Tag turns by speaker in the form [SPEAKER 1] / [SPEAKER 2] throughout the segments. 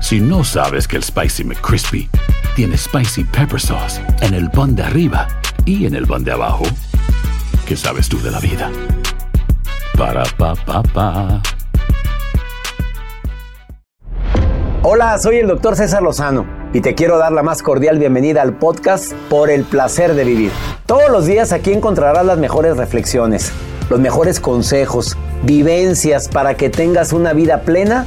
[SPEAKER 1] Si no sabes que el Spicy McCrispy tiene Spicy Pepper Sauce en el pan de arriba y en el pan de abajo, ¿qué sabes tú de la vida? Para, pa, pa, pa.
[SPEAKER 2] Hola, soy el doctor César Lozano y te quiero dar la más cordial bienvenida al podcast Por el placer de vivir. Todos los días aquí encontrarás las mejores reflexiones, los mejores consejos, vivencias para que tengas una vida plena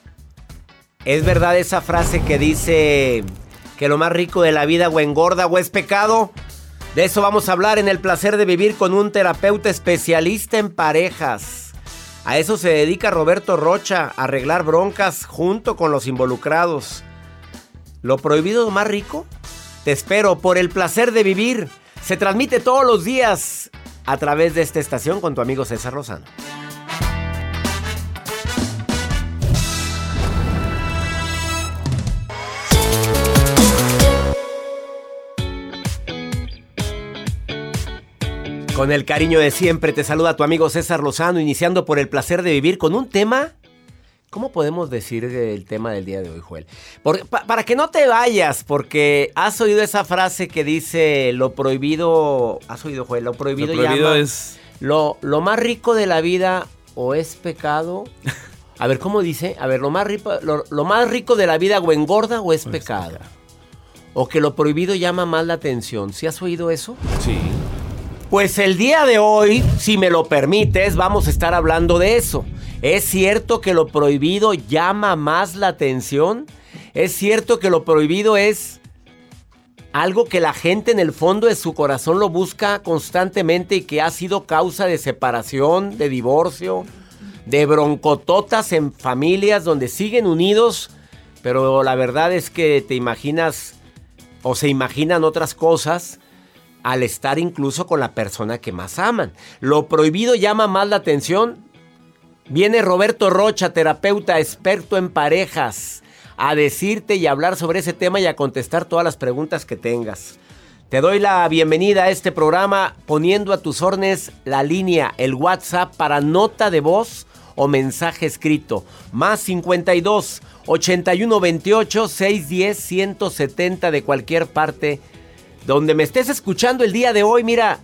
[SPEAKER 2] ¿Es verdad esa frase que dice que lo más rico de la vida o engorda o es pecado? De eso vamos a hablar en el placer de vivir con un terapeuta especialista en parejas. A eso se dedica Roberto Rocha, a arreglar broncas junto con los involucrados. ¿Lo prohibido más rico? Te espero por el placer de vivir. Se transmite todos los días a través de esta estación con tu amigo César Lozano. Con el cariño de siempre te saluda tu amigo César Lozano, iniciando por el placer de vivir con un tema. ¿Cómo podemos decir el tema del día de hoy, Joel? para que no te vayas, porque has oído esa frase que dice lo prohibido. ¿Has oído, Joel? Lo prohibido,
[SPEAKER 3] lo prohibido es.
[SPEAKER 2] Lo, lo más rico de la vida o es pecado. A ver, ¿cómo dice? A ver, lo más rico, lo, más rico de la vida o engorda o es, pecado. O que lo prohibido llama más la atención. ¿Sí has oído eso?
[SPEAKER 3] Sí.
[SPEAKER 2] Pues el día de hoy, si me lo permites, vamos a estar hablando de eso. ¿Es cierto que lo prohibido llama más la atención? ¿Es cierto que lo prohibido es algo que la gente en el fondo de su corazón lo busca constantemente y que ha sido causa de separación, de divorcio, de broncototas en familias donde siguen unidos, pero la verdad es que te imaginas o se imaginan otras cosas al estar incluso con la persona que más aman. Lo prohibido llama más la atención. Viene Roberto Rocha, terapeuta experto en parejas, a decirte y hablar sobre ese tema y a contestar todas las preguntas que tengas. Te doy la bienvenida a este programa poniendo a tus órdenes la línea, el WhatsApp para nota de voz o mensaje escrito. Más 52 81 28 610 170 de cualquier parte donde me estés escuchando el día de hoy, mira,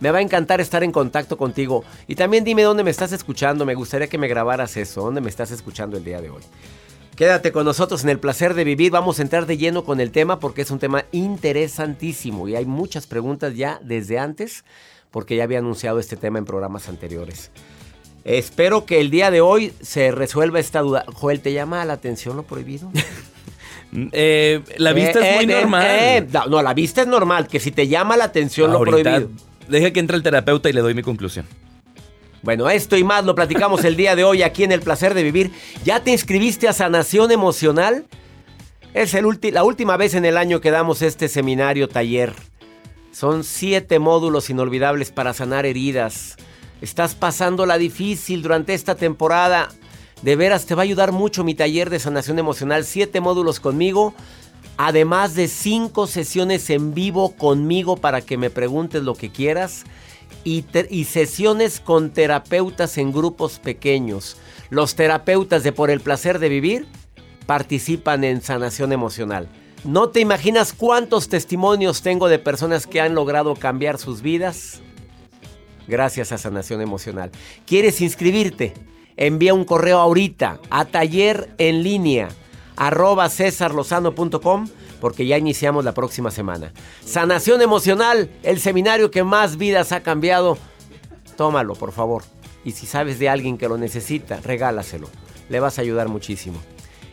[SPEAKER 2] me va a encantar estar en contacto contigo. Y también dime dónde me estás escuchando. Me gustaría que me grabaras eso. ¿Dónde me estás escuchando el día de hoy? Quédate con nosotros en el placer de vivir. Vamos a entrar de lleno con el tema porque es un tema interesantísimo. Y hay muchas preguntas ya desde antes porque ya había anunciado este tema en programas anteriores. Espero que el día de hoy se resuelva esta duda. Joel, ¿te llama la atención lo prohibido?
[SPEAKER 3] Eh, la vista es muy
[SPEAKER 2] Eh, eh,
[SPEAKER 3] normal.
[SPEAKER 2] eh, no, la vista es normal, que si te llama la atención lo prohibido.
[SPEAKER 3] Deja que entre el terapeuta y le doy mi conclusión.
[SPEAKER 2] Bueno, esto y más lo platicamos el día de hoy aquí en El Placer de Vivir. ¿Ya te inscribiste a Sanación Emocional? Es el la última vez en el año que damos este seminario taller. Son siete módulos inolvidables para sanar heridas. Estás pasándola difícil durante esta temporada. De veras, te va a ayudar mucho mi taller de sanación emocional. Siete módulos conmigo. Además de cinco sesiones en vivo conmigo para que me preguntes lo que quieras. Y, y sesiones con terapeutas en grupos pequeños. Los terapeutas de Por el Placer de Vivir participan en sanación emocional. No te imaginas cuántos testimonios tengo de personas que han logrado cambiar sus vidas gracias a sanación emocional. ¿Quieres inscribirte? Envía un correo ahorita a taller en línea arroba cesarlozano.com porque ya iniciamos la próxima semana. Sanación emocional, el seminario que más vidas ha cambiado. Tómalo, por favor. Y si sabes de alguien que lo necesita, regálaselo. Le vas a ayudar muchísimo.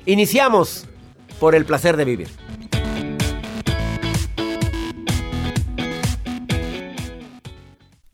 [SPEAKER 2] Iniciamos por el placer de vivir.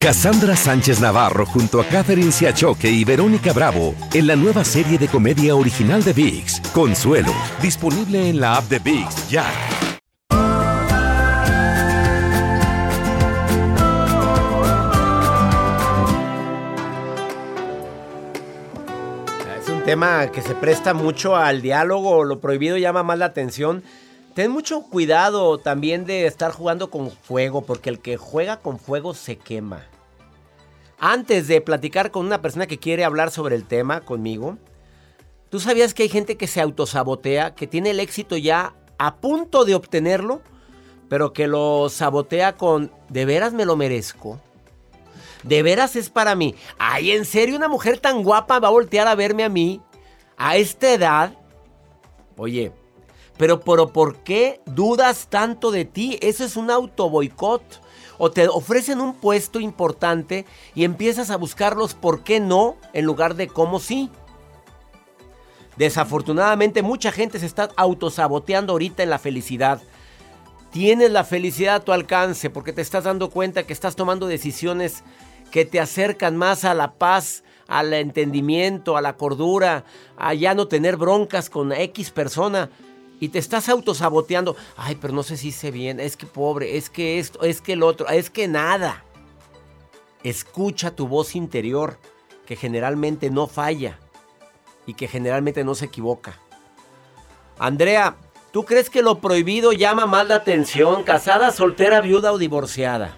[SPEAKER 4] Cassandra Sánchez Navarro junto a Catherine Siachoque y Verónica Bravo en la nueva serie de comedia original de VIX, Consuelo, disponible en la app de VIX ya.
[SPEAKER 2] Es un tema que se presta mucho al diálogo, lo prohibido llama más la atención. Ten mucho cuidado también de estar jugando con fuego, porque el que juega con fuego se quema. Antes de platicar con una persona que quiere hablar sobre el tema conmigo, ¿tú sabías que hay gente que se autosabotea, que tiene el éxito ya a punto de obtenerlo, pero que lo sabotea con, ¿de veras me lo merezco? ¿De veras es para mí? Ay, ¿en serio una mujer tan guapa va a voltear a verme a mí a esta edad? Oye, pero, pero ¿por qué dudas tanto de ti? Eso es un auto boicot. O te ofrecen un puesto importante y empiezas a buscarlos por qué no en lugar de cómo sí. Desafortunadamente mucha gente se está autosaboteando ahorita en la felicidad. Tienes la felicidad a tu alcance porque te estás dando cuenta que estás tomando decisiones que te acercan más a la paz, al entendimiento, a la cordura, a ya no tener broncas con X persona y te estás autosaboteando. Ay, pero no sé si hice bien, es que pobre, es que esto, es que el otro, es que nada. Escucha tu voz interior, que generalmente no falla y que generalmente no se equivoca. Andrea, ¿tú crees que lo prohibido llama más la atención? ¿Casada, soltera, viuda o divorciada?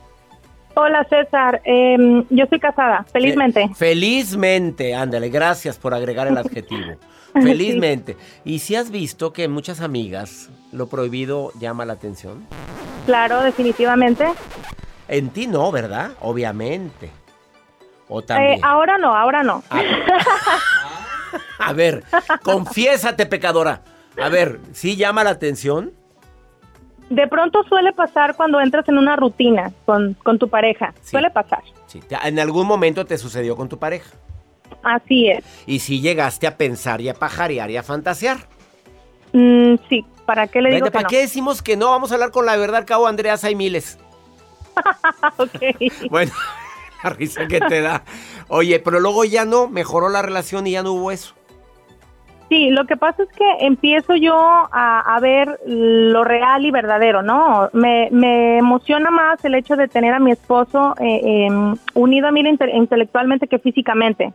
[SPEAKER 5] Hola César, Em, yo soy casada, felizmente.
[SPEAKER 2] Fe- felizmente, ándale, gracias por agregar el adjetivo. Felizmente. ¿Y si has visto que muchas amigas lo prohibido llama la atención?
[SPEAKER 5] Claro, definitivamente.
[SPEAKER 2] En ti no, ¿verdad? Obviamente. O también.
[SPEAKER 5] Eh, ahora no, ahora no.
[SPEAKER 2] A ver, confiésate, pecadora. A ver, ¿sí llama la atención?
[SPEAKER 5] De pronto suele pasar cuando entras en una rutina con, con tu pareja.
[SPEAKER 2] Sí.
[SPEAKER 5] Suele pasar.
[SPEAKER 2] Sí, en algún momento te sucedió con tu pareja.
[SPEAKER 5] Así es.
[SPEAKER 2] Y si llegaste a pensar y a pajarear y a fantasear.
[SPEAKER 5] Mm, sí, ¿para qué le digo
[SPEAKER 2] Vete,
[SPEAKER 5] que
[SPEAKER 2] ¿Para
[SPEAKER 5] no?
[SPEAKER 2] qué decimos que no? Vamos a hablar con la verdad, cabo, Andreas, hay miles.
[SPEAKER 5] Ok.
[SPEAKER 2] Bueno, la risa que te da. Oye, pero luego ya no, mejoró la relación y ya no hubo eso.
[SPEAKER 5] Sí, lo que pasa es que empiezo yo a, a ver lo real y verdadero, ¿no? Me, me emociona más el hecho de tener a mi esposo eh, em, unido a mí inte- intelectualmente que físicamente.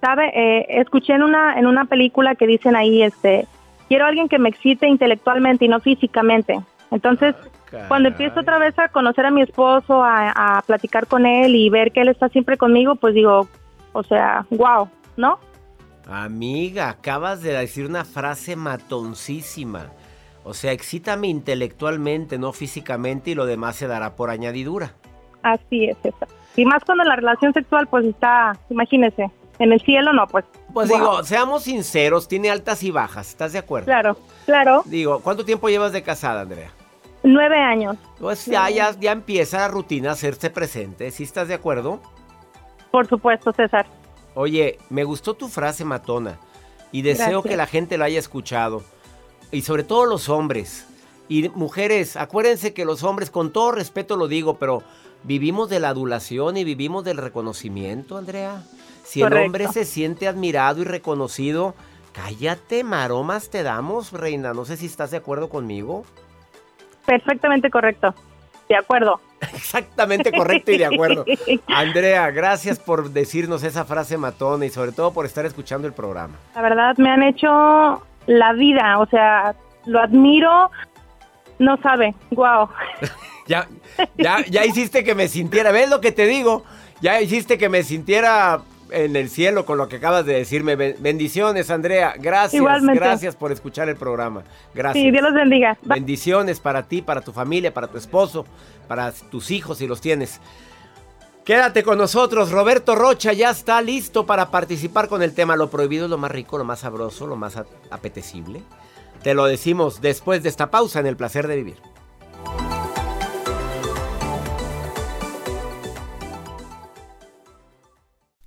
[SPEAKER 5] ¿Sabe? Eh, escuché en una, en una película que dicen ahí, este, quiero a alguien que me excite intelectualmente y no físicamente. Entonces, cuando empiezo otra vez a conocer a mi esposo, a, a platicar con él y ver que él está siempre conmigo, pues digo, o sea, wow, ¿no?
[SPEAKER 2] Amiga, acabas de decir una frase matoncísima. O sea, excítame intelectualmente, no físicamente, y lo demás se dará por añadidura.
[SPEAKER 5] Así es, eso. Y más cuando la relación sexual, pues está, imagínese, en el cielo no, pues.
[SPEAKER 2] pues
[SPEAKER 5] Wow.
[SPEAKER 2] digo, seamos sinceros, tiene altas y bajas, ¿estás de acuerdo?
[SPEAKER 5] Claro, claro.
[SPEAKER 2] Digo, ¿cuánto tiempo llevas de casada, Andrea?
[SPEAKER 5] Nueve años.
[SPEAKER 2] Pues ya, ya, ya empieza la rutina a hacerse presente, ¿sí estás de acuerdo?
[SPEAKER 5] Por supuesto, César.
[SPEAKER 2] Oye, me gustó tu frase matona y deseo
[SPEAKER 5] Gracias.
[SPEAKER 2] que la gente lo haya escuchado. Y sobre todo los hombres. Y mujeres, acuérdense que los hombres, con todo respeto lo digo, pero vivimos de la adulación y vivimos del reconocimiento, Andrea. Si el hombre se siente admirado y reconocido, cállate, maromas te damos, reina. No sé si estás de acuerdo conmigo.
[SPEAKER 5] Perfectamente correcto. De acuerdo.
[SPEAKER 2] Exactamente correcto y de acuerdo. Andrea, gracias por decirnos esa frase matona y sobre todo por estar escuchando el programa.
[SPEAKER 5] La verdad, me han hecho la vida. O sea, lo admiro. No sabe. Wow.
[SPEAKER 2] Ya, ya, ya hiciste que me sintiera, ¿ves lo que te digo? Ya hiciste que me sintiera en el cielo con lo que acabas de decirme. Ben- Bendiciones, Andrea. Gracias,
[SPEAKER 5] Igualmente.
[SPEAKER 2] gracias por escuchar el programa. Gracias.
[SPEAKER 5] Sí, Dios los bendiga.
[SPEAKER 2] Bendiciones para ti, para tu familia, para tu esposo, para tus hijos si los tienes. Quédate con nosotros, Roberto Rocha ya está listo para participar con el tema Lo prohibido es lo más rico, lo más sabroso, lo más apetecible. Te lo decimos después de esta pausa en el placer de vivir.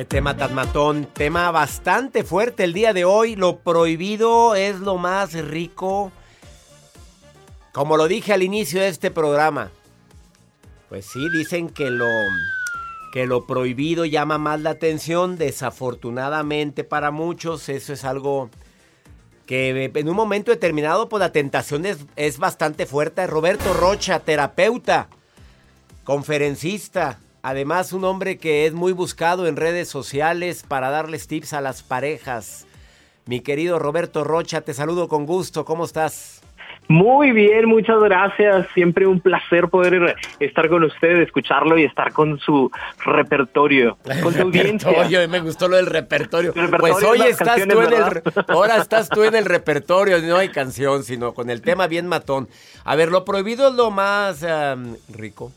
[SPEAKER 2] Qué tema tan matón, tema bastante fuerte el día de hoy. Lo prohibido es lo más rico. Como lo dije al inicio de este programa. Pues sí, dicen que lo que lo prohibido llama más la atención. Desafortunadamente para muchos eso es algo que en un momento determinado pues la tentación es, es bastante fuerte. Roberto Rocha, terapeuta, conferencista, además un hombre que es muy buscado en redes sociales para darles tips a las parejas. Mi querido Roberto Rocha, te saludo con gusto, ¿cómo estás?
[SPEAKER 6] Muy bien, muchas gracias. Siempre un placer poder estar con usted, escucharlo y estar con su repertorio, con su audiencia.
[SPEAKER 2] Repertorio, me gustó lo del repertorio. Pues hoy estás tú en el ahora estás tú en el repertorio, no hay canción, sino con el tema bien matón. A ver, lo prohibido es lo más em, rico.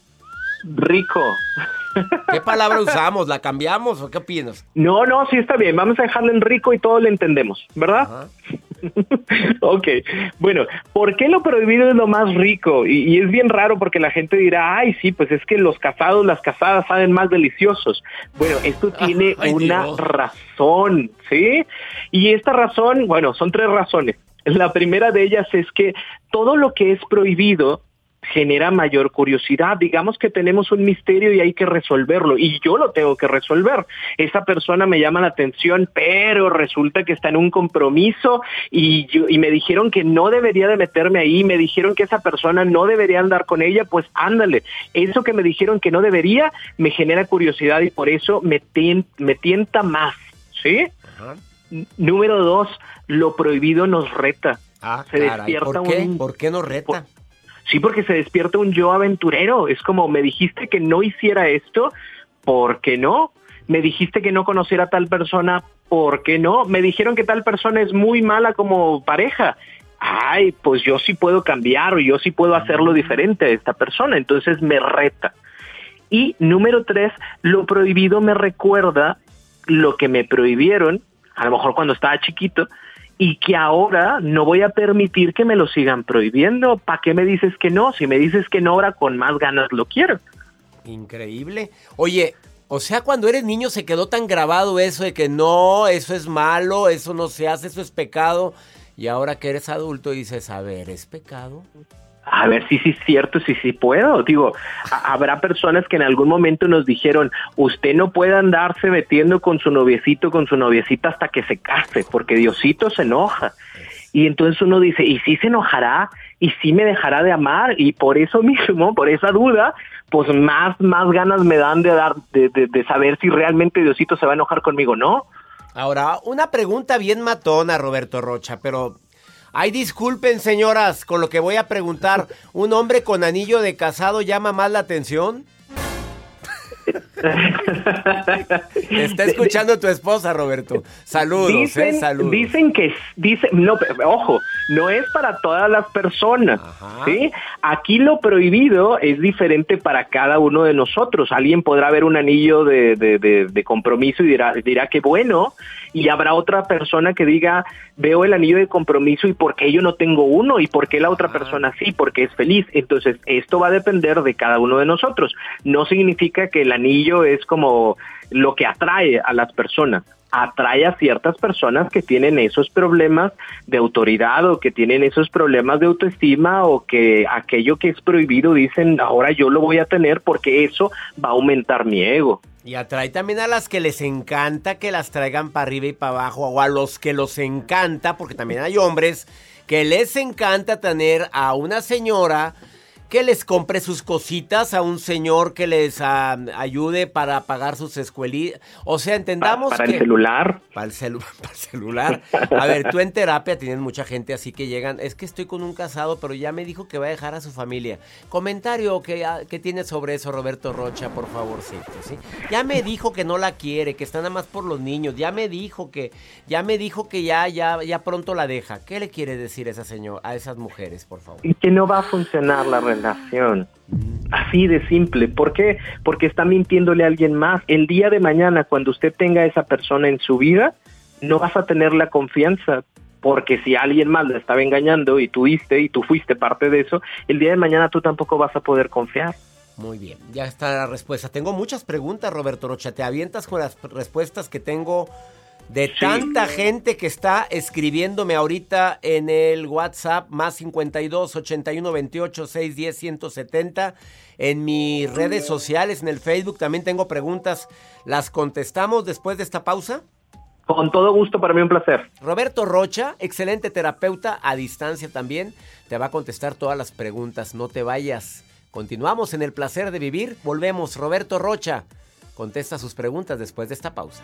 [SPEAKER 6] Rico.
[SPEAKER 2] ¿Qué palabra usamos? ¿La cambiamos o qué opinas?
[SPEAKER 6] No, no, sí está bien. Vamos a dejarlo en rico y todo lo entendemos, ¿verdad? Ok, bueno, ¿por qué lo prohibido es lo más rico? Y, y es bien raro porque la gente dirá, ay, sí, pues es que los casados, las casadas saben más deliciosos. Bueno, esto tiene
[SPEAKER 2] Ay,
[SPEAKER 6] una
[SPEAKER 2] Dios.
[SPEAKER 6] razón, ¿sí? Y esta razón, bueno, son tres razones. La primera de ellas es que todo lo que es prohibido genera mayor curiosidad. Digamos que tenemos un misterio y hay que resolverlo y yo lo tengo que resolver. Esa persona me llama la atención, pero resulta que está en un compromiso y, yo, y me dijeron que no debería de meterme ahí, me dijeron que esa persona no debería andar con ella, pues ándale. Eso que me dijeron que no debería me genera curiosidad y por eso me, tien- me tienta más, ¿sí?
[SPEAKER 2] Ajá.
[SPEAKER 6] Número dos, lo prohibido nos reta.
[SPEAKER 2] Ah,
[SPEAKER 6] se
[SPEAKER 2] caray,
[SPEAKER 6] despierta
[SPEAKER 2] ¿por qué?
[SPEAKER 6] un...
[SPEAKER 2] ¿Por qué nos reta?
[SPEAKER 6] Sí, porque se despierta un yo aventurero. Es como, me dijiste que no hiciera esto, ¿por qué no? Me dijiste que no conociera a tal persona, ¿por qué no? Me dijeron que tal persona es muy mala como pareja. Ay, pues yo sí puedo cambiar o yo sí puedo hacerlo diferente a esta persona. Entonces me reta. Y número tres, lo prohibido me recuerda lo que me prohibieron, a lo mejor cuando estaba chiquito, y que ahora no voy a permitir que me lo sigan prohibiendo. ¿Para qué me dices que no? Si me dices que no, ahora con más ganas lo quiero.
[SPEAKER 2] Increíble. Oye, o sea, cuando eres niño se quedó tan grabado eso de que no, eso es malo, eso no se hace, eso es pecado. Y ahora que eres adulto dices, a ver, ¿es pecado?
[SPEAKER 6] A ver si sí es cierto, si sí puedo. Digo, habrá personas que en algún momento nos dijeron, usted no puede andarse metiendo con su noviecito, con su noviecita hasta que se case, porque Diosito se enoja. Y entonces uno dice, ¿y si se enojará? ¿Y si me dejará de amar? Y por eso mismo, por esa duda, pues más, más ganas me dan de dar, de, de- de saber si realmente Diosito se va a enojar conmigo, ¿no?
[SPEAKER 2] Ahora, una pregunta bien matona, Roberto Rocha, pero... Ay, disculpen, señoras, con lo que voy a preguntar. ¿Un hombre con anillo de casado llama más la atención? Te está escuchando tu esposa, Roberto. Saludos,
[SPEAKER 6] dicen,
[SPEAKER 2] eh, saludos.
[SPEAKER 6] dicen que dicen no ojo no es para todas las personas sí aquí lo prohibido es diferente para cada uno de nosotros. Alguien podrá ver un anillo de, de- de- de compromiso y dirá dirá que bueno y habrá otra persona que diga veo el anillo de compromiso y por qué yo no tengo uno y por qué la otra persona sí porque es feliz. Entonces esto va a depender de cada uno de nosotros. No significa que el anillo es como lo que atrae a las personas atrae a ciertas personas que tienen esos problemas de autoridad o que tienen esos problemas de autoestima o que aquello que es prohibido dicen ahora yo lo voy a tener porque eso va a aumentar mi ego.
[SPEAKER 2] Y atrae también a las que les encanta que las traigan para arriba y para abajo, o a los que los encanta, porque también hay hombres que les encanta tener a una señora que les compre sus cositas, a un señor que les ah, ayude para pagar sus escuelitas. O sea, entendamos
[SPEAKER 6] para
[SPEAKER 2] que...
[SPEAKER 6] el celular.
[SPEAKER 2] Para el, celu- para el celular. A ver, tú en terapia tienes mucha gente así que llegan. Es que estoy con un casado, pero ya me dijo que va a dejar a su familia. Comentario que, ah, que tienes sobre eso, Roberto Rocha, por favorcito, ¿sí? Ya me dijo que no la quiere, que está nada más por los niños. Ya me dijo que, ya me dijo que ya, ya, ya pronto la deja. ¿Qué le quiere decir esa señora, a esas mujeres, por favor?
[SPEAKER 6] y que no va a funcionar la relación. Así de simple. ¿Por qué? Porque está mintiéndole a alguien más. El día de mañana, cuando usted tenga a esa persona en su vida, no vas a tener la confianza. Porque si alguien más la estaba engañando y tú diste y tú fuiste parte de eso, el día de mañana tú tampoco vas a poder confiar.
[SPEAKER 2] Muy bien, ya está la respuesta. Tengo muchas preguntas, Roberto Rocha. Te avientas con las respuestas que tengo de tanta gente que está escribiéndome ahorita en el WhatsApp más 52 81 28 610 170. En mis redes sociales, en el Facebook también tengo preguntas. ¿Las contestamos después de esta pausa?
[SPEAKER 6] Con todo gusto, para mí un placer.
[SPEAKER 2] Roberto Rocha, excelente terapeuta a distancia también, te va a contestar todas las preguntas. No te vayas. Continuamos en el placer de vivir. Volvemos. Roberto Rocha contesta sus preguntas después de esta pausa.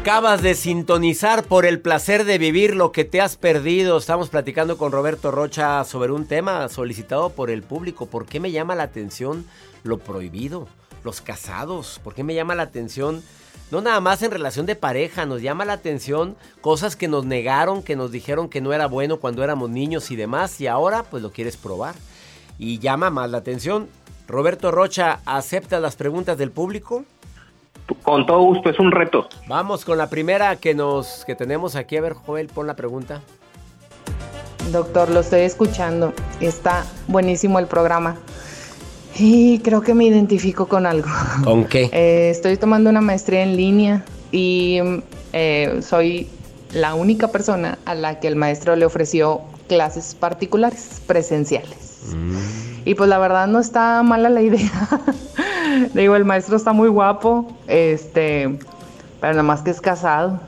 [SPEAKER 2] Acabas de sintonizar por el placer de vivir lo que te has perdido. Estamos platicando con Roberto Rocha sobre un tema solicitado por el público. ¿Por qué me llama la atención lo prohibido? Los casados. ¿Por qué me llama la atención? No nada más en relación de pareja, nos llama la atención cosas que nos negaron, que nos dijeron que no era bueno cuando éramos niños y demás, y ahora pues lo quieres probar. Y llama más la atención. Roberto Rocha, ¿acepta las preguntas del público?
[SPEAKER 6] Con todo gusto, es un reto.
[SPEAKER 2] Vamos con la primera que nos que tenemos aquí. A ver, Joel, pon la pregunta.
[SPEAKER 7] Doctor, lo estoy escuchando. Está buenísimo el programa. Y creo que me identifico con algo.
[SPEAKER 2] ¿Con qué?
[SPEAKER 7] Eh, estoy tomando una maestría en línea y eh, soy la única persona a la que el maestro le ofreció clases particulares, presenciales. Y pues la verdad no está mala la idea. Digo, el maestro está muy guapo, este, pero nada más que es casado.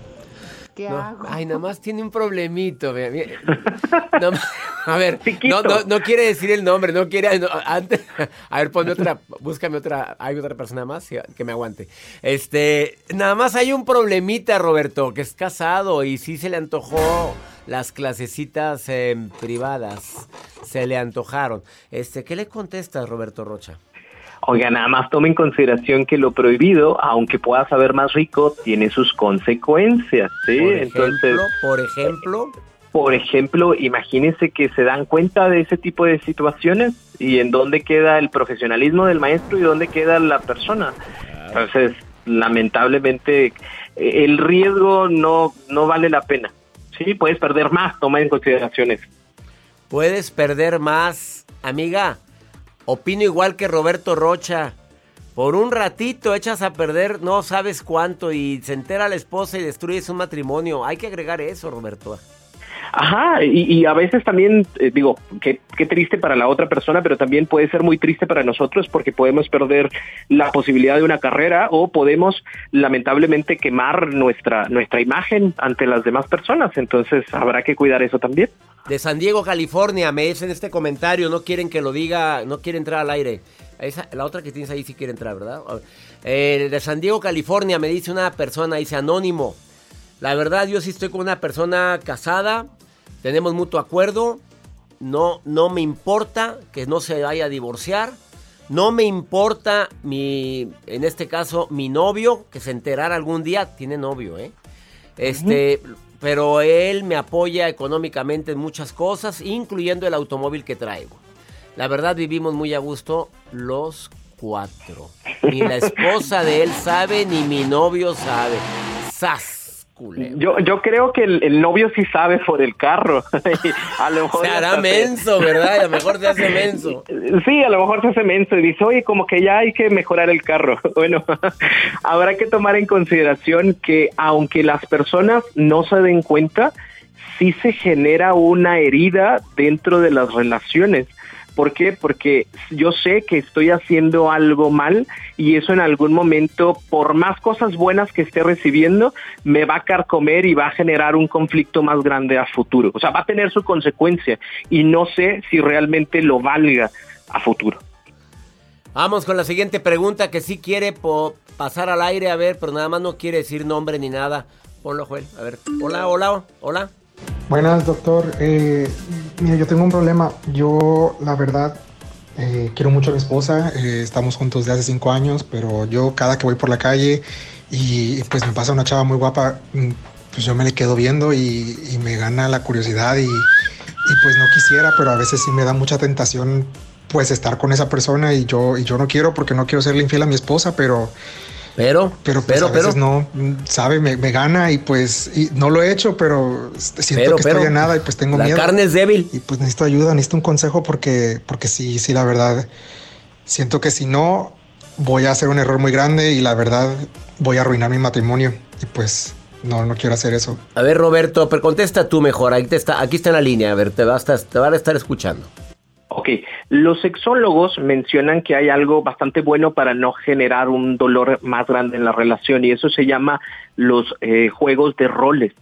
[SPEAKER 7] ¿Qué
[SPEAKER 2] No,
[SPEAKER 7] hago?
[SPEAKER 2] Ay, nada más tiene un problemito. a ver, no, no, no quiere decir el nombre, no quiere. no, antes, a ver, ponme otra, búscame otra. Hay otra persona más que que me aguante. Este, nada más hay un problemita, Roberto, que es casado y sí se le antojó las clasecitas eh, privadas. Se le antojaron. Este, ¿qué le contestas, Roberto Rocha?
[SPEAKER 6] Oiga, nada más tome en consideración que lo prohibido, aunque pueda saber más rico, tiene sus consecuencias, ¿sí?
[SPEAKER 2] Por
[SPEAKER 6] Entonces,
[SPEAKER 2] ejemplo, por ejemplo.
[SPEAKER 6] por ejemplo, imagínense que se dan cuenta de ese tipo de situaciones y en dónde queda el profesionalismo del maestro y dónde queda la persona. Entonces, lamentablemente, el riesgo no, no vale la pena. Sí, puedes perder más, toma en consideración eso.
[SPEAKER 2] Puedes perder más, amiga. Opino igual que Roberto Rocha. Por un ratito echas a perder no sabes cuánto y se entera la esposa y destruyes un matrimonio. Hay que agregar eso, Roberto.
[SPEAKER 6] Ajá, y, y a veces también, eh, digo, qué, qué triste para la otra persona, pero también puede ser muy triste para nosotros porque podemos perder la posibilidad de una carrera o podemos lamentablemente quemar nuestra, nuestra imagen ante las demás personas. Entonces habrá que cuidar eso también.
[SPEAKER 2] De San Diego, California, me dicen este comentario, no quieren que lo diga, no quiere entrar al aire. Esa- la otra que tienes ahí sí quiere entrar, ¿verdad? Eh, de San Diego, California, me dice una persona, dice anónimo. La verdad, yo sí estoy con una persona casada, tenemos mutuo acuerdo, no, no me importa que no se vaya a divorciar, no me importa mi, en este caso, mi novio, que se enterara algún día, tiene novio, ¿eh? Este, pero él me apoya económicamente en muchas cosas, incluyendo el automóvil que traigo. La verdad vivimos muy a gusto los cuatro. Ni la esposa de él sabe, ni mi novio sabe. ¡Sas!
[SPEAKER 6] Yo, yo creo que el, el novio sí sabe por el carro. a lo mejor
[SPEAKER 2] Se hará menso, ¿verdad? A lo mejor se hace menso.
[SPEAKER 6] Sí, a lo mejor se hace menso y dice, oye, como que ya hay que mejorar el carro. Bueno, habrá que tomar en consideración que aunque las personas no se den cuenta, sí se genera una herida dentro de las relaciones. ¿Por qué? Porque yo sé que estoy haciendo algo mal y eso en algún momento, por más cosas buenas que esté recibiendo, me va a carcomer y va a generar un conflicto más grande a futuro. O sea, va a tener su consecuencia y no sé si realmente lo valga a futuro.
[SPEAKER 2] Vamos con la siguiente pregunta que sí quiere pasar al aire, a ver, pero nada más no quiere decir nombre ni nada. Ponlo, Joel. A ver. Hola, hola, hola.
[SPEAKER 8] Buenas, doctor. Eh, mira, yo tengo un problema. Yo, la verdad, eh, quiero mucho a mi esposa. eh, estamos juntos de hace cinco años, pero yo cada que voy por la calle y, pues me pasa una chava muy guapa, mm, pues yo me le quedo viendo y, y me gana la curiosidad y, y, pues no quisiera, pero a veces sí me da mucha tentación pues estar con esa persona y yo, y yo no quiero porque no quiero serle infiel a mi esposa, pero...
[SPEAKER 2] Pero,
[SPEAKER 8] pero, pues
[SPEAKER 2] pero,
[SPEAKER 8] a veces
[SPEAKER 2] pero.
[SPEAKER 8] no, sabe, me, me gana y pues y no lo he hecho, pero siento
[SPEAKER 2] Pero,
[SPEAKER 8] que
[SPEAKER 2] pero,
[SPEAKER 8] estoy en nada y pues tengo
[SPEAKER 2] la
[SPEAKER 8] miedo.
[SPEAKER 2] carne es débil.
[SPEAKER 8] Y pues necesito ayuda, necesito un consejo porque, porque sí, sí, la verdad, siento que si no, voy a hacer un error muy grande y la verdad voy a arruinar mi matrimonio y pues no, no quiero hacer eso.
[SPEAKER 2] A ver, Roberto, pero contesta tú mejor. Aquí, te está, aquí está en la línea. A ver, te, va a estar, te van a estar escuchando.
[SPEAKER 6] Ok, Los sexólogos mencionan que hay algo bastante bueno para no generar un dolor más grande en la relación y eso se llama los eh, juegos de roles.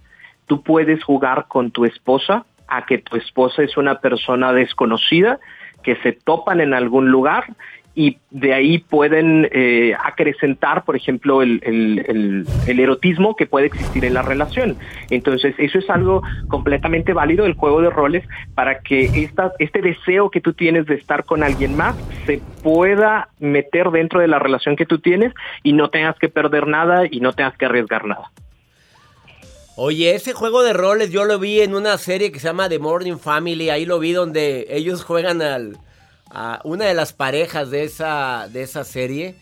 [SPEAKER 6] Tú puedes jugar con tu esposa a que tu esposa es una persona desconocida, que se topan en algún lugar y de ahí pueden eh, acrecentar, por ejemplo, el, erotismo que puede existir en la relación. Entonces, eso es algo completamente válido del juego de roles para que esta, este deseo que tú tienes de estar con alguien más se pueda meter dentro de la relación que tú tienes y no tengas que perder nada y no tengas que arriesgar nada.
[SPEAKER 2] Oye, ese juego de roles yo lo vi en una serie que se llama The Morning Family, ahí lo vi donde ellos juegan al a una de las parejas de esa, de esa serie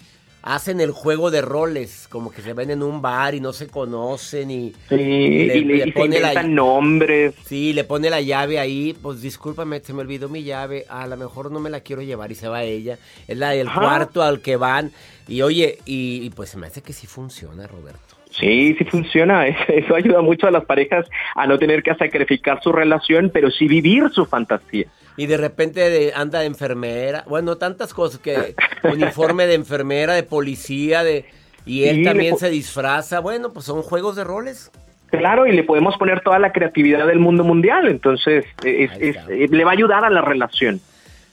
[SPEAKER 2] hacen el juego de roles, como que se ven en un bar y no se conocen y,
[SPEAKER 6] sí, le, y le, pone la, nombres.
[SPEAKER 2] Sí, le pone la llave ahí, pues discúlpame, se me olvidó mi llave, a lo mejor no me la quiero llevar y se va ella. Es la del cuarto al que van y oye, y, y pues se me hace que sí funciona, Roberto.
[SPEAKER 6] Sí, sí funciona. Eso ayuda mucho a las parejas a no tener que sacrificar su relación, pero sí vivir su fantasía.
[SPEAKER 2] Y de repente anda de enfermera, bueno, tantas cosas que uniforme de enfermera, de policía, de y él también se disfraza. Bueno, pues son juegos de roles.
[SPEAKER 6] Claro, y le podemos poner toda la creatividad del mundo mundial, entonces le va a ayudar a la relación.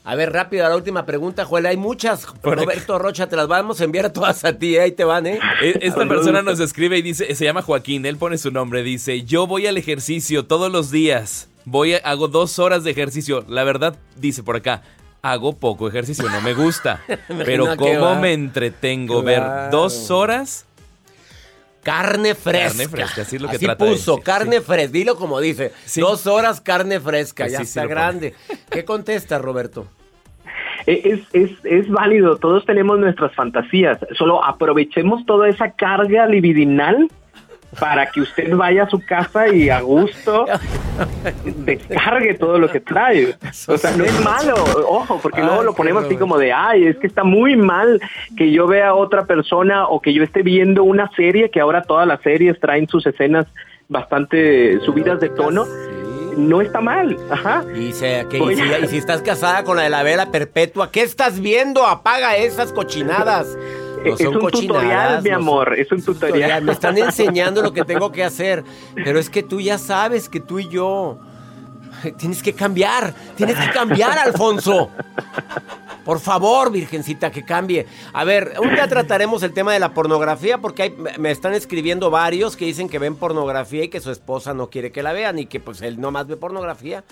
[SPEAKER 2] A ver, rápido, la última pregunta, Joel. Hay muchas. Roberto Rocha, te las vamos a enviar todas a ti, ¿eh? ahí te van, ¿eh?
[SPEAKER 3] E, esta persona nos escribe y dice, se llama Joaquín, él pone su nombre, dice, yo voy al ejercicio todos los días. Voy, hago dos horas de ejercicio. La verdad, dice por acá, hago poco ejercicio, no me gusta. pero cómo me entretengo ver dos horas
[SPEAKER 2] Carne fresca. Carne fresca, así es lo que así puso, carne fresca. Dilo como dice. Dos horas carne fresca, ya está grande. ¿Qué contesta, Roberto?
[SPEAKER 6] E, es, es, es válido, todos tenemos nuestras fantasías. Solo aprovechemos toda esa carga libidinal para que usted vaya a su casa y a gusto descargue todo lo que trae. O sea, no es malo, ojo, porque luego lo ponemos así como de, ay, es que está muy mal que yo vea a otra persona o que yo esté viendo una serie, que ahora todas las series traen sus escenas bastante subidas de tono. No está mal, ajá.
[SPEAKER 2] Y, se, y si estás casada con la de la vela perpetua, ¿qué estás viendo? Apaga esas cochinadas
[SPEAKER 6] es un tutorial, mi amor, es un tutorial.
[SPEAKER 2] Me están enseñando lo que tengo que hacer, pero es que tú ya sabes que tú y yo tienes que cambiar, tienes que cambiar, Alfonso. Por favor, virgencita, que cambie. A ver, un día trataremos el tema de la pornografía porque me están escribiendo varios que dicen que ven pornografía y que su esposa no quiere que la vean y que pues él no más ve pornografía.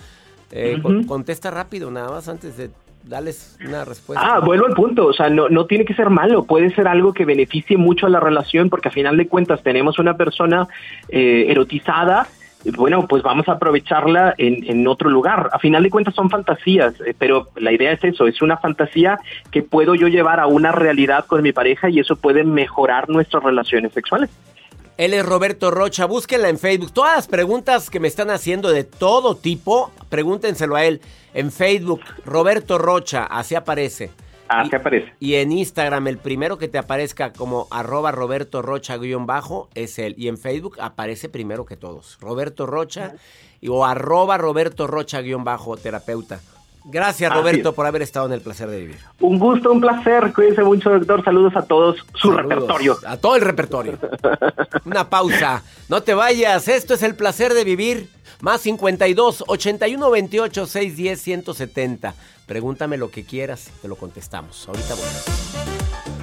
[SPEAKER 2] Eh, contesta rápido, nada más antes de dales una respuesta.
[SPEAKER 6] Ah, vuelvo al punto, o sea, no, no tiene que ser malo, puede ser algo que beneficie mucho a la relación porque a final de cuentas tenemos una persona eh, erotizada bueno, pues vamos a aprovecharla en, en, otro lugar. A final de cuentas son fantasías, eh, pero la idea es eso, es una fantasía que puedo yo llevar a una realidad con mi pareja y eso puede mejorar nuestras relaciones sexuales.
[SPEAKER 2] Él es Roberto Rocha, búsquenla en Facebook. Todas las preguntas que me están haciendo de todo tipo, pregúntenselo a él. En Facebook, Roberto Rocha, así aparece.
[SPEAKER 6] Así aparece.
[SPEAKER 2] Y en Instagram, el primero que te aparezca como arroba Roberto Rocha guion bajo es él. Y en Facebook aparece primero que todos. Roberto Rocha o arroba Roberto Rocha guion bajo terapeuta. Gracias, Roberto, por haber estado en el placer de vivir.
[SPEAKER 6] Un gusto, un placer. Cuídense mucho, doctor. Saludos a todos. Su repertorio.
[SPEAKER 2] A todo el repertorio. Una pausa. No te vayas. Esto es el placer de vivir. Más 52 81 28 610 170. Pregúntame lo que quieras. Te lo contestamos. Ahorita voy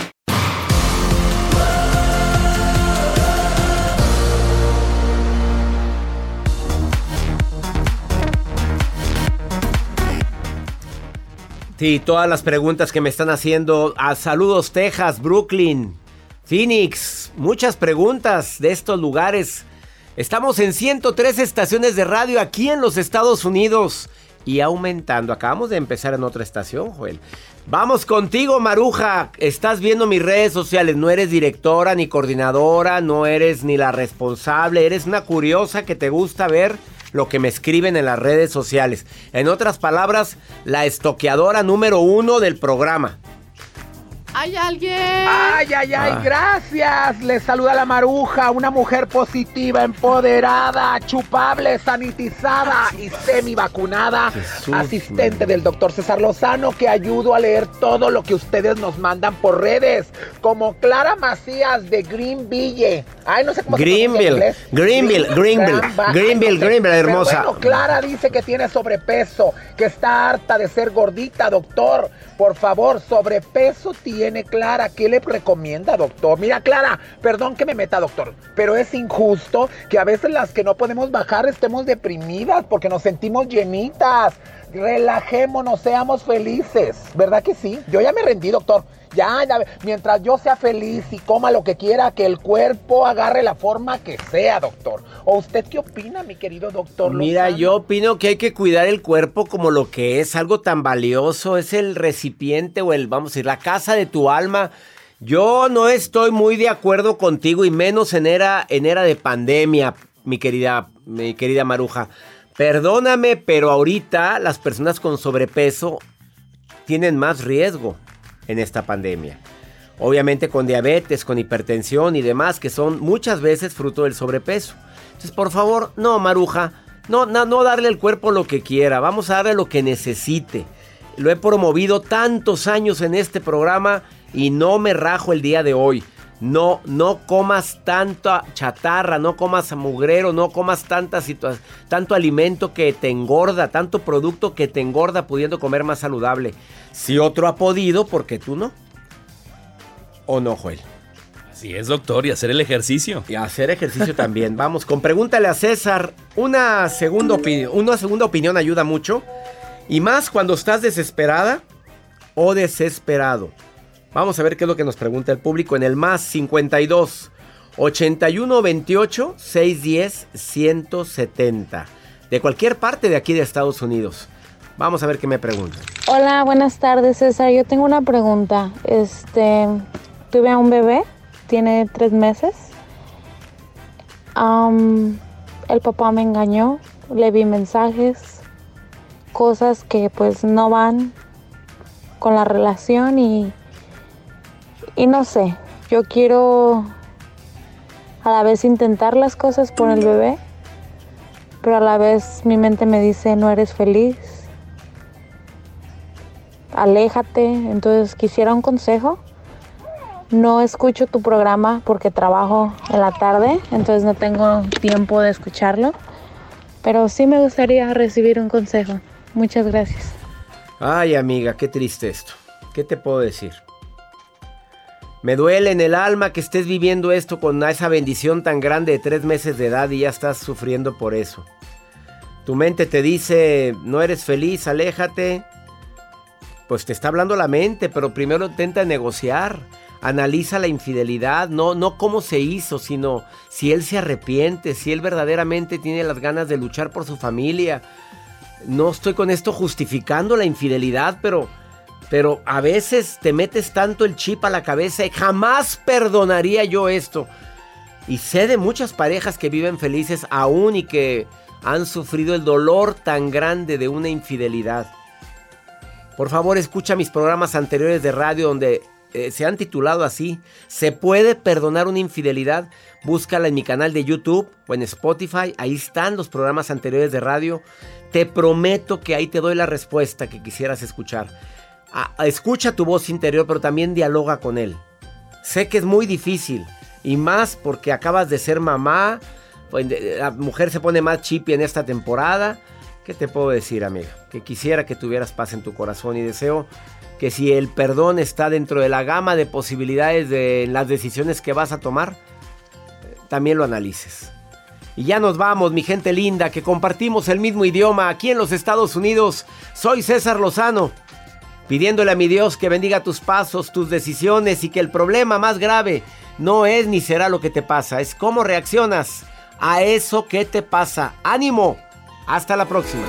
[SPEAKER 2] Sí, todas las preguntas que me están haciendo. A saludos Texas, Brooklyn, Phoenix. Muchas preguntas de estos lugares. Estamos en 103 estaciones de radio aquí en los Estados Unidos y aumentando. Acabamos de empezar en otra estación, Joel. Vamos contigo, Maruja. Estás viendo mis redes sociales. No eres directora ni coordinadora, no eres ni la responsable. Eres una curiosa que te gusta ver lo que me escriben en las redes sociales. En otras palabras, la estoqueadora número uno del programa.
[SPEAKER 9] ¿Hay alguien?
[SPEAKER 10] Ay, ay, ay,
[SPEAKER 2] Ah.
[SPEAKER 10] gracias. Les saluda la maruja, una mujer positiva, empoderada, chupable, sanitizada y semi vacunada.
[SPEAKER 2] Jesús,
[SPEAKER 10] Asistente del doctor César Lozano que ayudo a leer todo lo que ustedes nos mandan por redes. Como Clara Macías de Greenville. Ay, no sé cómo se
[SPEAKER 2] Greenville,
[SPEAKER 10] inglés.
[SPEAKER 2] Greenville, Greenville, Greenville. Greenville,
[SPEAKER 10] Pero
[SPEAKER 2] hermosa.
[SPEAKER 10] bueno, Clara dice que tiene sobrepeso, que está harta de ser gordita, doctor. Por favor, sobrepeso tiene Clara. ¿Qué le recomienda, doctor? Mira, Clara, perdón que me meta, doctor, pero es injusto que a veces las que no podemos bajar estemos deprimidas porque nos sentimos llenitas. Relajémonos, seamos felices. ¿Verdad que sí? Yo ya me rendí, doctor. Ya, ya, mientras yo sea feliz y coma lo que quiera, que el cuerpo agarre la forma que sea, doctor. ¿O usted qué opina, mi querido doctor?
[SPEAKER 2] Mira, yo opino que hay que cuidar el cuerpo como lo que es, algo tan valioso, es el recipiente o el, vamos a decir, la casa de tu alma. Yo no estoy muy de acuerdo contigo y menos en era, en era de pandemia, mi querida, mi querida Maruja. Perdóname, pero ahorita las personas con sobrepeso tienen más riesgo en esta pandemia. Obviamente con diabetes, con hipertensión y demás, que son muchas veces fruto del sobrepeso. Entonces, por favor, no, Maruja, no, no, no darle al cuerpo lo que quiera, vamos a darle lo que necesite. Lo he promovido tantos años en este programa y no me rajo el día de hoy. No, no comas tanta chatarra, no comas mugrero, no comas tanta tanto alimento que te engorda, tanto producto que te engorda pudiendo comer más saludable. Si otro ha podido, ¿por qué tú no? ¿O no, Joel?
[SPEAKER 3] Así es, doctor, y hacer el ejercicio.
[SPEAKER 2] Y hacer ejercicio también. Vamos, con pregúntale a César. Una segunda una segunda opinión ayuda mucho. Y más cuando estás desesperada o desesperado. Vamos a ver qué es lo que nos pregunta el público en el más 52 81 28 610 170. De cualquier parte de aquí de Estados Unidos. Vamos a ver qué me preguntan.
[SPEAKER 11] Hola, buenas tardes, César. Yo tengo una pregunta. Este, tuve a un bebé, tiene tres meses. Am, el papá me engañó, le vi mensajes, cosas que pues no van con la relación y, y no sé, yo quiero a la vez intentar las cosas por el bebé, pero a la vez mi mente me dice no eres feliz aléjate. Entonces quisiera un consejo. No escucho tu programa porque trabajo en la tarde, entonces no tengo tiempo de escucharlo. Pero sí me gustaría recibir un consejo. Muchas gracias.
[SPEAKER 2] Ay, amiga, qué triste esto. ¿Qué te puedo decir? Me duele en el alma que estés viviendo esto con esa bendición tan grande de tres meses de edad y ya estás sufriendo por eso. Tu mente te dice, no eres feliz, aléjate. Pues te está hablando la mente, pero primero intenta negociar. Analiza la infidelidad, no, no cómo se hizo, sino si él se arrepiente, si él verdaderamente tiene las ganas de luchar por su familia. No estoy con esto justificando la infidelidad, pero, pero a veces te metes tanto el chip a la cabeza y jamás perdonaría yo esto. Y sé de muchas parejas que viven felices aún y que han sufrido el dolor tan grande de una infidelidad. Por favor, escucha mis programas anteriores de radio donde eh, se han titulado así. ¿Se puede perdonar una infidelidad? Búscala en mi canal de YouTube o en Spotify. Ahí están los programas anteriores de radio. Te prometo que ahí te doy la respuesta que quisieras escuchar. Escucha tu voz interior, pero también dialoga con él. Sé que es muy difícil. Y más porque acabas de ser mamá. Pues, la mujer se pone más chipi en esta temporada. ¿Qué te puedo decir, amiga? Que quisiera que tuvieras paz en tu corazón y deseo que si el perdón está dentro de la gama de posibilidades de las decisiones que vas a tomar, también lo analices. Y ya nos vamos, mi gente linda, que compartimos el mismo idioma aquí en los Estados Unidos. Soy César Lozano, pidiéndole a mi Dios que bendiga tus pasos, tus decisiones y que el problema más grave no es ni será lo que te pasa, es cómo reaccionas a eso que te pasa. Ánimo, hasta la próxima.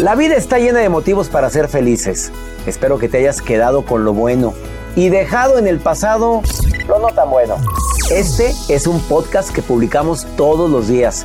[SPEAKER 2] La vida está llena de motivos para ser felices. Espero que te hayas quedado con lo bueno y dejado en el pasado lo no tan bueno. Este es un podcast que publicamos todos los días,